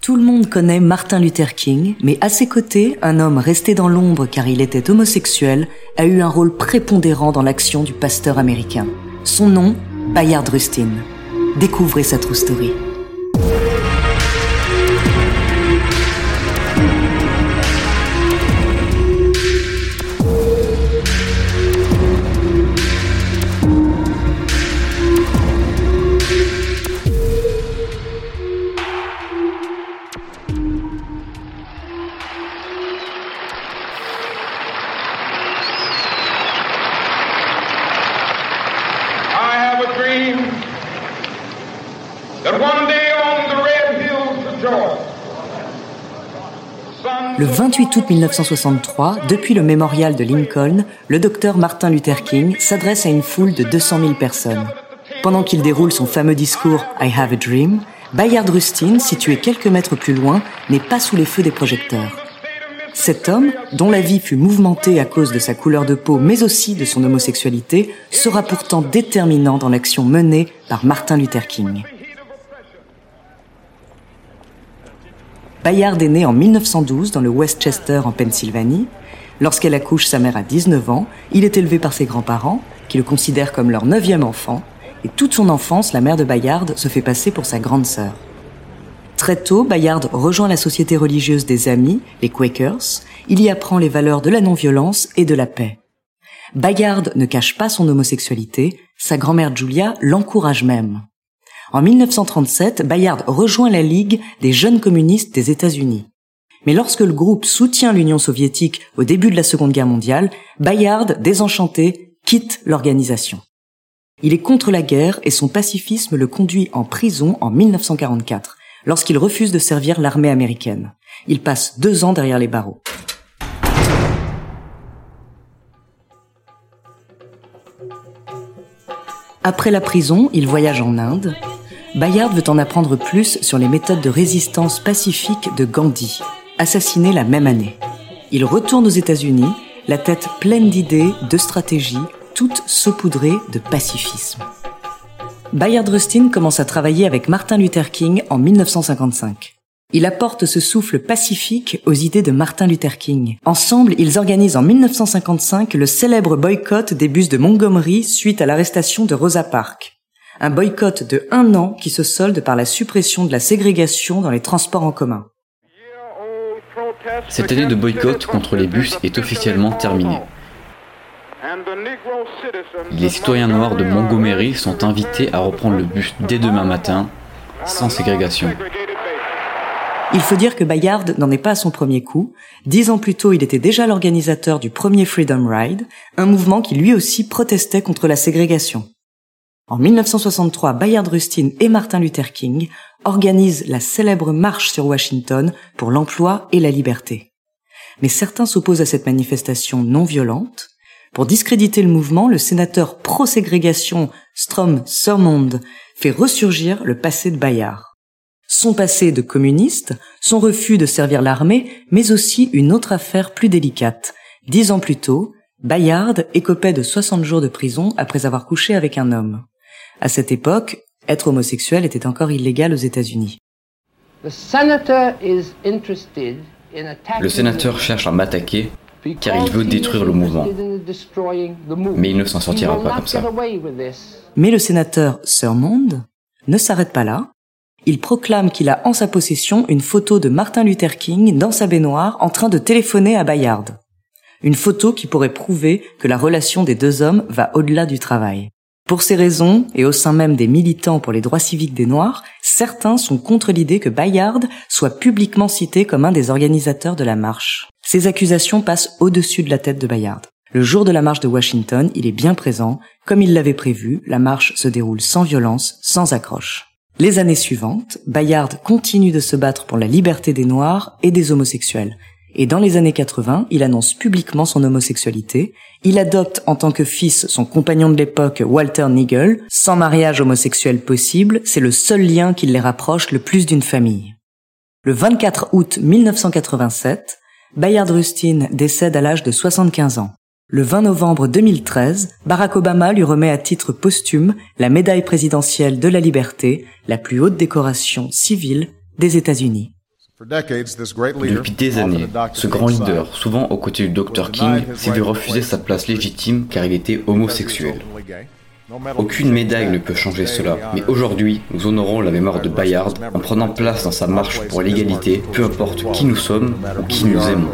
Tout le monde connaît Martin Luther King, mais à ses côtés, un homme resté dans l'ombre car il était homosexuel a eu un rôle prépondérant dans l'action du pasteur américain. Son nom, Bayard Rustin. Découvrez sa true story. Le 28 août 1963, depuis le mémorial de Lincoln, le docteur Martin Luther King s'adresse à une foule de 200 000 personnes. Pendant qu'il déroule son fameux discours I Have a Dream, Bayard Rustin, situé quelques mètres plus loin, n'est pas sous les feux des projecteurs. Cet homme, dont la vie fut mouvementée à cause de sa couleur de peau, mais aussi de son homosexualité, sera pourtant déterminant dans l'action menée par Martin Luther King. Bayard est né en 1912 dans le Westchester en Pennsylvanie. Lorsqu'elle accouche sa mère à 19 ans, il est élevé par ses grands-parents, qui le considèrent comme leur neuvième enfant, et toute son enfance, la mère de Bayard se fait passer pour sa grande sœur. Très tôt, Bayard rejoint la société religieuse des Amis, les Quakers. Il y apprend les valeurs de la non-violence et de la paix. Bayard ne cache pas son homosexualité, sa grand-mère Julia l'encourage même. En 1937, Bayard rejoint la Ligue des jeunes communistes des États-Unis. Mais lorsque le groupe soutient l'Union soviétique au début de la Seconde Guerre mondiale, Bayard, désenchanté, quitte l'organisation. Il est contre la guerre et son pacifisme le conduit en prison en 1944, lorsqu'il refuse de servir l'armée américaine. Il passe deux ans derrière les barreaux. Après la prison, il voyage en Inde, Bayard veut en apprendre plus sur les méthodes de résistance pacifique de Gandhi, assassiné la même année. Il retourne aux États-Unis, la tête pleine d'idées, de stratégies, toutes saupoudrées de pacifisme. Bayard Rustin commence à travailler avec Martin Luther King en 1955. Il apporte ce souffle pacifique aux idées de Martin Luther King. Ensemble, ils organisent en 1955 le célèbre boycott des bus de Montgomery suite à l'arrestation de Rosa Parks un boycott de un an qui se solde par la suppression de la ségrégation dans les transports en commun. Cette année de boycott contre les bus est officiellement terminée. Les citoyens noirs de Montgomery sont invités à reprendre le bus dès demain matin, sans ségrégation. Il faut dire que Bayard n'en est pas à son premier coup. Dix ans plus tôt, il était déjà l'organisateur du premier Freedom Ride, un mouvement qui lui aussi protestait contre la ségrégation. En 1963, Bayard Rustin et Martin Luther King organisent la célèbre marche sur Washington pour l'emploi et la liberté. Mais certains s'opposent à cette manifestation non violente. Pour discréditer le mouvement, le sénateur pro-ségrégation Strom Thurmond fait ressurgir le passé de Bayard. Son passé de communiste, son refus de servir l'armée, mais aussi une autre affaire plus délicate. Dix ans plus tôt, Bayard écopait de 60 jours de prison après avoir couché avec un homme. À cette époque, être homosexuel était encore illégal aux États-Unis. Le sénateur cherche à m'attaquer car il veut détruire le mouvement. Mais il ne s'en sortira pas comme ça. Mais le sénateur Thurmond ne s'arrête pas là. Il proclame qu'il a en sa possession une photo de Martin Luther King dans sa baignoire en train de téléphoner à Bayard. Une photo qui pourrait prouver que la relation des deux hommes va au-delà du travail. Pour ces raisons, et au sein même des militants pour les droits civiques des Noirs, certains sont contre l'idée que Bayard soit publiquement cité comme un des organisateurs de la marche. Ces accusations passent au-dessus de la tête de Bayard. Le jour de la marche de Washington, il est bien présent. Comme il l'avait prévu, la marche se déroule sans violence, sans accroche. Les années suivantes, Bayard continue de se battre pour la liberté des Noirs et des homosexuels. Et dans les années 80, il annonce publiquement son homosexualité. Il adopte en tant que fils son compagnon de l'époque, Walter Nigel. Sans mariage homosexuel possible, c'est le seul lien qui les rapproche le plus d'une famille. Le 24 août 1987, Bayard Rustin décède à l'âge de 75 ans. Le 20 novembre 2013, Barack Obama lui remet à titre posthume la médaille présidentielle de la liberté, la plus haute décoration civile des États-Unis. Depuis des années, ce grand leader, souvent aux côtés du Dr King, s'est vu refuser sa place légitime car il était homosexuel. Aucune médaille ne peut changer cela, mais aujourd'hui, nous honorons la mémoire de Bayard en prenant place dans sa marche pour l'égalité, peu importe qui nous sommes ou qui nous aimons.